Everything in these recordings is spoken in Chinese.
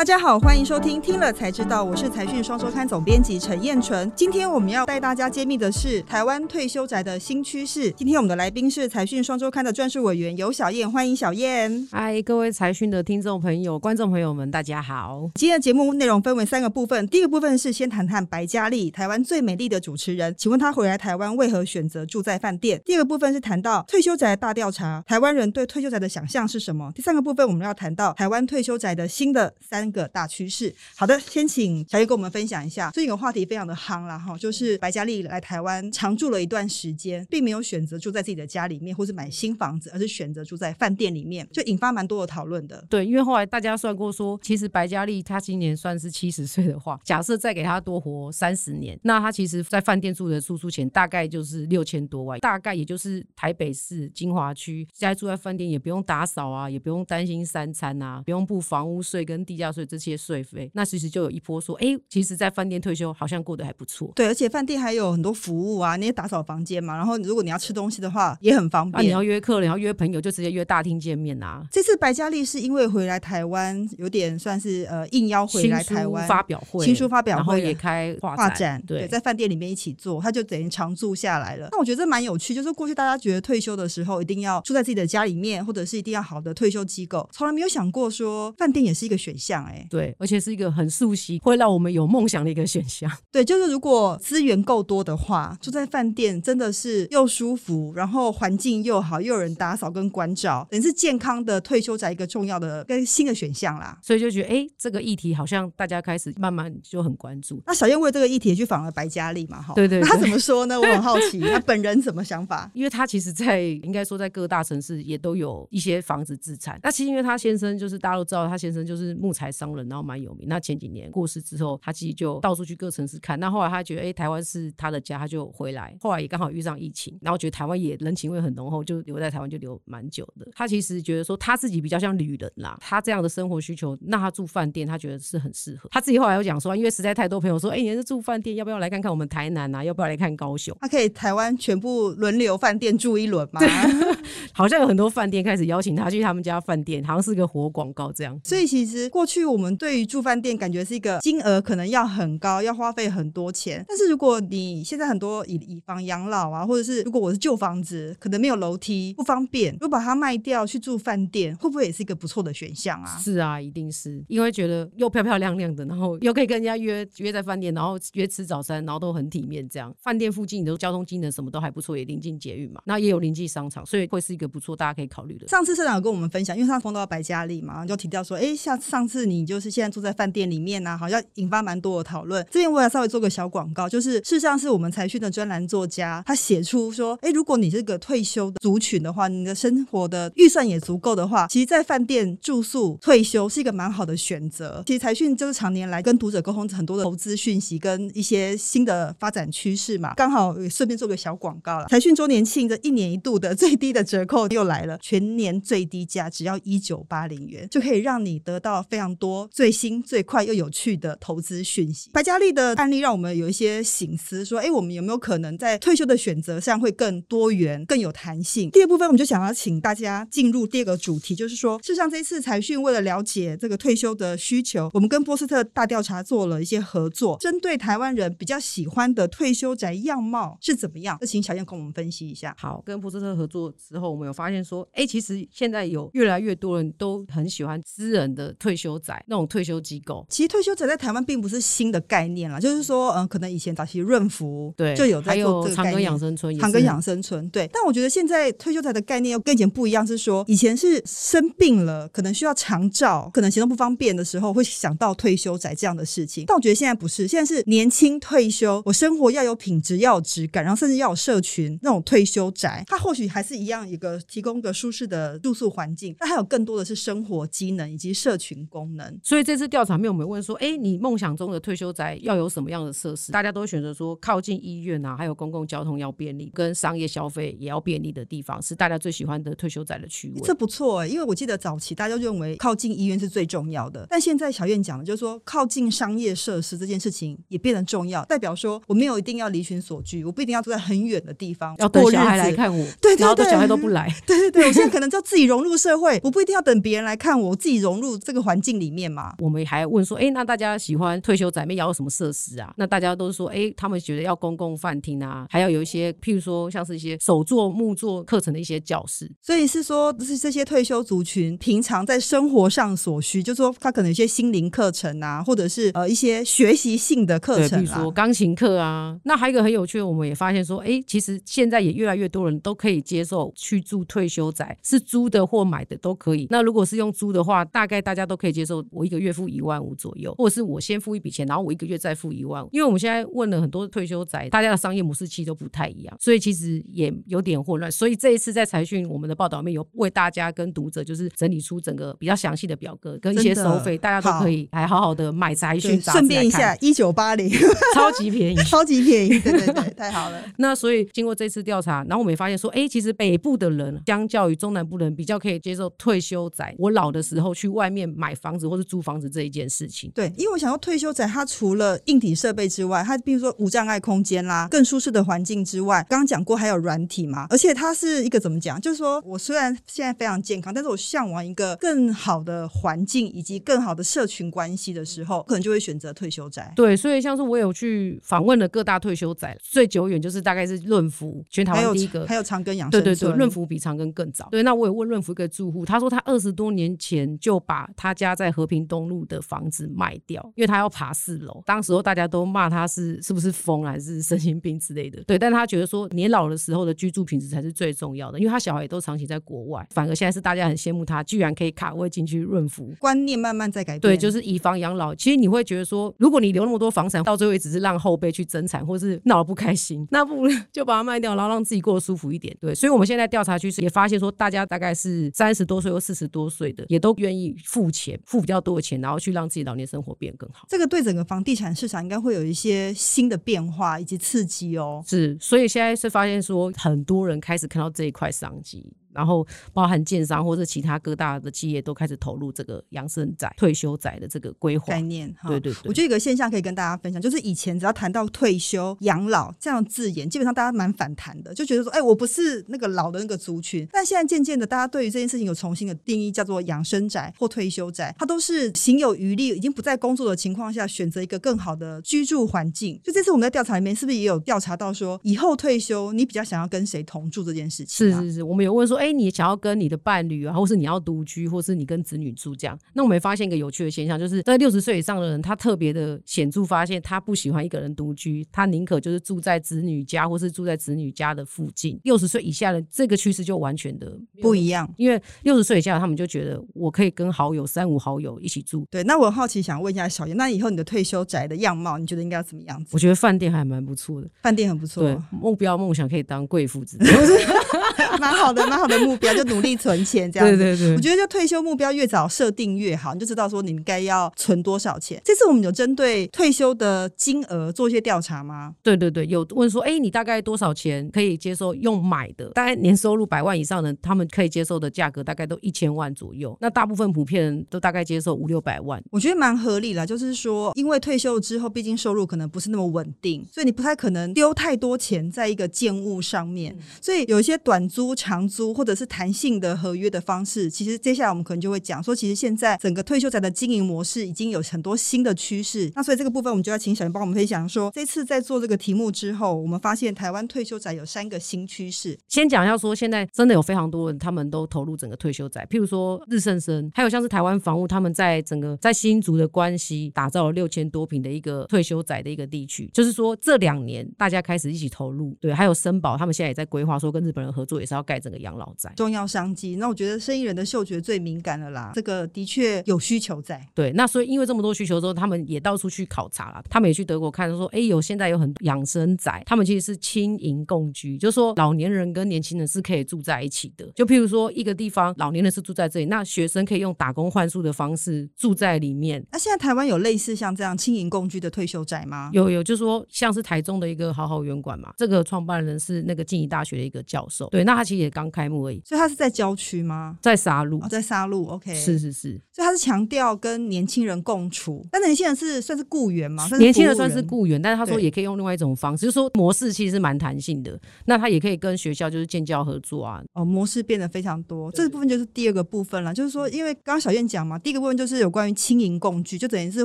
大家好，欢迎收听听了才知道，我是财讯双周刊总编辑陈彦纯。今天我们要带大家揭秘的是台湾退休宅的新趋势。今天我们的来宾是财讯双周刊的专属委员游小燕，欢迎小燕。嗨，各位财讯的听众朋友、观众朋友们，大家好。今天的节目内容分为三个部分，第一个部分是先谈谈白嘉莉，台湾最美丽的主持人，请问她回来台湾为何选择住在饭店？第二个部分是谈到退休宅大调查，台湾人对退休宅的想象是什么？第三个部分我们要谈到台湾退休宅的新的三。个大趋势，好的，先请小燕跟我们分享一下。最近有话题非常的夯啦，哈，就是白嘉丽来台湾常住了一段时间，并没有选择住在自己的家里面，或是买新房子，而是选择住在饭店里面，就引发蛮多的讨论的。对，因为后来大家算过说，其实白嘉丽她今年算是七十岁的话，假设再给她多活三十年，那她其实在饭店住的住宿钱大概就是六千多万，大概也就是台北市金华区，现在住在饭店也不用打扫啊，也不用担心三餐啊，不用付房屋税跟地价税。这些税费，那其实就有一波说，哎，其实，在饭店退休好像过得还不错。对，而且饭店还有很多服务啊，那些打扫房间嘛，然后如果你要吃东西的话，也很方便。啊、你要约客人，要约朋友，就直接约大厅见面啊。这次白嘉丽是因为回来台湾，有点算是呃应邀回来台湾发表会，新书发表会，然后也开画展，展对，对，在饭店里面一起做，他就等于常住下来了。那我觉得这蛮有趣，就是过去大家觉得退休的时候一定要住在自己的家里面，或者是一定要好的退休机构，从来没有想过说饭店也是一个选项，哎，对，而且是。一个很熟悉，会让我们有梦想的一个选项。对，就是如果资源够多的话，住在饭店真的是又舒服，然后环境又好，又有人打扫跟关照，等于是健康的退休宅一个重要的跟新的选项啦。所以就觉得，哎，这个议题好像大家开始慢慢就很关注。那小燕为这个议题也去访了白嘉莉嘛？哈，对，对对，他怎么说呢？我很好奇，他本人怎么想法？因为他其实在应该说在各大城市也都有一些房子自产。那其实因为他先生就是大家都知道，他先生就是木材商人，然后蛮有名。那前几年。过世之后，他其实就到处去各城市看。那后来他觉得，哎、欸，台湾是他的家，他就回来。后来也刚好遇上疫情，然后觉得台湾也人情味很浓厚，就留在台湾就留蛮久的。他其实觉得说他自己比较像旅人啦，他这样的生活需求，那他住饭店，他觉得是很适合。他自己后来又讲说，因为实在太多朋友说，哎、欸，你是住饭店，要不要来看看我们台南啊？要不要来看高雄？他可以台湾全部轮流饭店住一轮吗？好像有很多饭店开始邀请他去他们家饭店，好像是个活广告这样。所以其实过去我们对于住饭店感觉是一个金额可能。要很高，要花费很多钱。但是如果你现在很多以以房养老啊，或者是如果我是旧房子，可能没有楼梯，不方便，如果把它卖掉去住饭店，会不会也是一个不错的选项啊？是啊，一定是，因为觉得又漂漂亮亮的，然后又可以跟人家约约在饭店，然后约吃早餐，然后都很体面。这样饭店附近的交通机能什么都还不错，也临近捷运嘛，那也有临近商场，所以会是一个不错，大家可以考虑的。上次社长有跟我们分享，因为他碰到白嘉丽嘛，就提到说，哎，下上次你就是现在住在饭店里面啊，好像引发蛮多的讨论。这边我要稍微做个小广告，就是事实上是我们财讯的专栏作家，他写出说，哎，如果你是个退休的族群的话，你的生活的预算也足够的话，其实，在饭店住宿退休是一个蛮好的选择。其实财讯就是常年来跟读者沟通很多的投资讯息跟一些新的发展趋势嘛，刚好顺便做个小广告了。财讯周年庆的一年一度的最低的折扣又来了，全年最低价只要一九八零元，就可以让你得到非常多最新最快又有趣的投资讯息。白嘉丽的案例让我们有一些醒思，说，哎，我们有没有可能在退休的选择上会更多元、更有弹性？第二部分，我们就想要请大家进入第二个主题，就是说，事实上这一次财讯为了了解这个退休的需求，我们跟波斯特大调查做了一些合作，针对台湾人比较喜欢的退休宅样貌是怎么样？那请小燕跟我们分析一下。好，跟波斯特合作之后，我们有发现说，哎，其实现在有越来越多人都很喜欢私人的退休宅，那种退休机构。其实退休宅在台湾并不是新的概念啦。就是说，嗯，可能以前早期润福对就有在做这个概念，长庚养生村，长庚养生村对。但我觉得现在退休宅的概念又跟以前不一样，是说以前是生病了，可能需要长照，可能行动不方便的时候会想到退休宅这样的事情。但我觉得现在不是，现在是年轻退休，我生活要有品质，要有质感，然后甚至要有社群那种退休宅，它或许还是一样一个提供个舒适的住宿环境，但还有更多的是生活机能以及社群功能。所以这次调查里面我们问说，哎，你梦想中的退休宅要有什么样的设施？大家都选择说靠近医院啊，还有公共交通要便利，跟商业消费也要便利的地方，是大家最喜欢的退休宅的区位。这不错哎、欸，因为我记得早期大家认为靠近医院是最重要的，但现在小燕讲的就是说靠近商业设施这件事情也变得重要，代表说我没有一定要离群所居，我不一定要住在很远的地方，要等小孩来看我，对，对，对，然后小孩都不来，对对对，我现在 可能就要自己融入社会，我不一定要等别人来看我，我自己融入这个环境里里面嘛。我们还问说，哎，那大家喜欢退休宅要有什么设施啊？那大家都说，哎，他们觉得要公共饭厅啊，还要有一些，譬如说像是一些手作、木作课程的一些教室。所以是说，是这些退休族群平常在生活上所需，就是说他可能有一些心灵课程啊，或者是呃一些学习性的课程，比如说钢琴课啊。那还有一个很有趣的，我们也发现说，哎，其实现在也越来越多人都可以接受去住退休宅，是租的或买的都可以。那如果是用租的话，大概大家都可以接受，我一个月付一万五左右，或者是我先付一笔钱，然后我一个月再付一万五。因为我们现在问了很多退休宅，大家的商业模式其实都不太一样，所以其实也有点混乱。所以这一次在财讯我们的报道里面有为大家跟读者就是整理出整个比较详细的表格跟一些收费，大家都可以来好好的买财讯。顺便一下，一九八零，超级便宜，超级便宜，对对对，太好了。那所以经过这次调查，然后我们也发现说，哎，其实北部的人相较于中南部的人比较可以接受退休宅。我老的时候去外面买房子或是租房子这一件事情。对，因为我想说退休宅，它除了硬体设备之外，它比如说无障碍空间啦，更舒适的环境之外，刚刚讲过还有软体嘛，而且它是一个怎么讲？就是说我虽然现在非常健康，但是我向往一个更好的环境以及更好的社群关系的时候，可能就会选择退休宅。对，所以像是我有去访问了各大退休宅，最久远就是大概是润福，全台湾第一个，还有长庚养生。对对对，润福比长庚更早。对，那我有问润福一个住户，他说他二十多年前就把他家在和平东路的房子卖掉，因为他要爬四楼。当时候大家都骂他是是不是疯还是神经病之类的。对，但他觉得说年老的时候的居住品质才是最重要的，因为他小孩也都长期在国外，反而现在是大家很羡慕他居然可以卡位进去润福。观念慢慢在改变。对，就是以房养老。其实你会觉得说，如果你留那么多房产，到最后也只是让后辈去争产，或是闹得不开心，那不如 就把它卖掉，然后让自己过得舒服一点。对，所以我们现在调查趋势也发现说，大家大概是三十多岁或四十多岁的，也都愿意付钱，付比较多的钱，然后去让自己老年生活变得更好。这个对整个房地产市场应该会有一些新的变化以及刺激哦。是，所以现在是发现说，很多人开始看到这一块商机。然后，包含建商或者其他各大的企业都开始投入这个养生宅、退休宅的这个规划概念。对对对，我觉得有个现象可以跟大家分享，就是以前只要谈到退休、养老这样字眼，基本上大家蛮反弹的，就觉得说，哎，我不是那个老的那个族群。但现在渐渐的，大家对于这件事情有重新的定义，叫做养生宅或退休宅，它都是行有余力，已经不在工作的情况下，选择一个更好的居住环境。就这次我们在调查里面，是不是也有调查到说，以后退休你比较想要跟谁同住这件事情？是是是，我们有问说，哎，你想要跟你的伴侣啊，或是你要独居，或是你跟子女住这样，那我们发现一个有趣的现象，就是在六十岁以上的人，他特别的显著发现，他不喜欢一个人独居，他宁可就是住在子女家，或是住在子女家的附近。六十岁以下的这个趋势就完全的不一样，因为六十岁以下他们就觉得我可以跟好友三五好友一起住。对，那我很好奇想问一下小严，那以后你的退休宅的样貌，你觉得应该要怎么样子？我觉得饭店还蛮不错的，饭店很不错。对，目标梦想可以当贵妇之类 蛮好的，蛮好的目标，就努力存钱这样子。对对对，我觉得就退休目标越早设定越好，你就知道说你应该要存多少钱。这次我们有针对退休的金额做一些调查吗？对对对，有问说，哎，你大概多少钱可以接受用买的？大概年收入百万以上的，他们可以接受的价格大概都一千万左右。那大部分普遍都大概接受五六百万。我觉得蛮合理啦，就是说，因为退休之后，毕竟收入可能不是那么稳定，所以你不太可能丢太多钱在一个建物上面。嗯、所以有一些短租、长租或者是弹性的合约的方式，其实接下来我们可能就会讲说，其实现在整个退休宅的经营模式已经有很多新的趋势。那所以这个部分，我们就要请小林帮我们分享说，这次在做这个题目之后，我们发现台湾退休宅有三个新趋势。先讲一下说，现在真的有非常多人，他们都投入整个退休宅，譬如说日盛生，还有像是台湾房屋，他们在整个在新竹的关西打造了六千多坪的一个退休宅的一个地区。就是说这两年大家开始一起投入，对，还有森宝他们现在也在规划说跟日本人合作，也是要盖整个养老宅，重要商机。那我觉得生意人的嗅觉最敏感了啦，这个的确有需求在。对，那所以因为这么多需求之后，他们也到处去考察了。他们也去德国看，说，哎，有现在有很多养生宅，他们其实是轻盈共居，就是说老年人跟年轻人是可以住在一起的。就譬如说一个地方，老年人是住在这里，那学生可以用打工换宿的方式住在里面。那现在台湾有类似像这样轻盈共居的退休宅吗？有有，就是说像是台中的一个好好园馆嘛，这个创办人是那个静宜大学的一个教授。售。对，那它其实也刚开幕而已。所以它是在郊区吗？在沙鹿，哦，在沙鹿。OK，是是是。所以它是强调跟年轻人共处，但年轻人是算是雇员吗？年轻人算是雇员，但是他说也可以用另外一种方式，就是说模式其实是蛮弹性的。那他也可以跟学校就是建教合作啊。哦，模式变得非常多。这个部分就是第二个部分了，就是说，因为刚刚小燕讲嘛，第一个部分就是有关于轻盈共聚，就等于是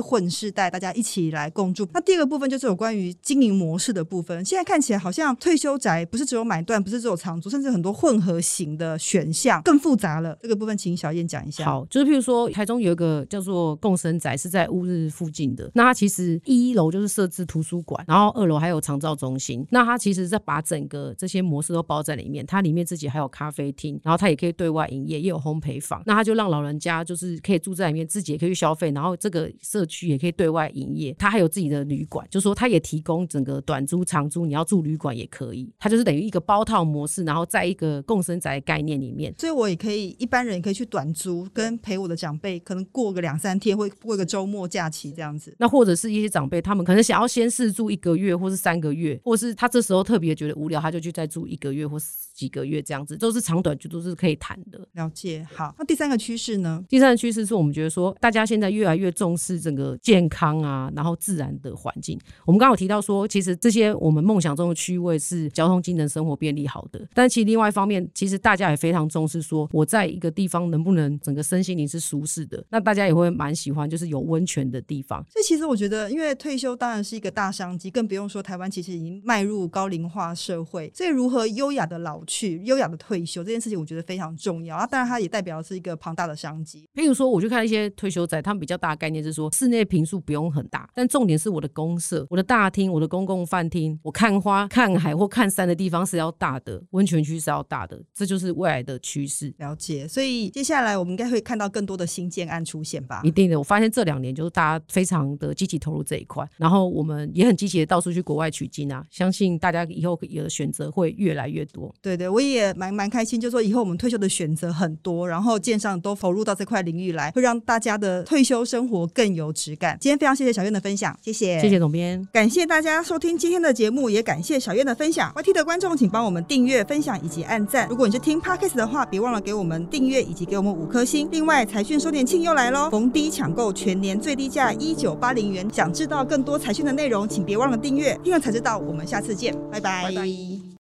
混世代，大家一起来共住。那第二个部分就是有关于经营模式的部分。现在看起来好像退休宅不是只有买断，不是只有长租，甚至很多混合型的选项更复杂了。这个部分请小燕讲一下。好，就是譬如说台中有一个叫做共生宅，是在乌日附近的。那它其实一楼就是设置图书馆，然后二楼还有长照中心。那它其实是把整个这些模式都包在里面。它里面自己还有咖啡厅，然后它也可以对外营业，也有烘焙坊。那它就让老人家就是可以住在里面，自己也可以去消费，然后这个社区也可以对外营业。它还有自己的旅馆，就说它也提供整个短租、长租，你要住旅馆也可以。它就是等于一个包套模式，然后在一个共生宅的概念里面。所以我也可以，一般人也可以去短租，跟陪我的长辈可能过个两三天，或过个周末假期这样子。那或者是一些长辈，他们可能想要先试住一个月，或是三个月，或是他这时候特别觉得无聊，他就去再住一个月或几个月这样子，都是长短居都是可以谈的。了解。好，那第三个趋势呢？第三个趋势是我们觉得说，大家现在越来越重视整个健康啊，然后自然的环境。我们刚刚有提到说，其实这些我们梦想中的区位是交通机能、生活便利好的，但其实另外一方面，其实大家也非常重视说，我在一个地方能不能整个身心灵是舒适的。那大家也会蛮喜欢，就是有温泉的地方。所以其实我觉得，因为退休当然是一个大商机，更不用说台湾其实已经迈入高龄化社会，所以如何优雅的老去、优雅的退休这件事情，我觉得非常重要。啊，当然它也代表的是一个庞大的商机。譬如说，我就看一些退休仔，他们比较大的概念是说，室内平数不用很大，但重点是我的公社、我的大厅、我的公共饭厅，我看花、看海或看山的地方是要大的，温泉区是要大的，这就是未来的趋势。了解。所以接下来我们应该会看到更多的新建案出现吧？一定的。我发现这两年就是大家非常的积极投入这一块，然后我们也很积极的到处去国外取经啊。相信大家以后有的选择会越来越多。对对，我也蛮蛮开心，就是说以后我们退休的选择很多，然后建商都投入到这块领域来，会让大家的退休生活更有质感。今天非常谢谢小燕的分享，谢谢，谢谢总编，感谢大家收听今天的节目，也感谢小燕的分享。YT 的观众请帮我们订阅、分分享以及按赞。如果你是听 Podcast 的话，别忘了给我们订阅以及给我们五颗星。另外，财讯收年庆又来喽，逢低抢购，全年最低价一九八零元。想知道更多财讯的内容，请别忘了订阅，听了才知道。我们下次见，拜拜。拜拜。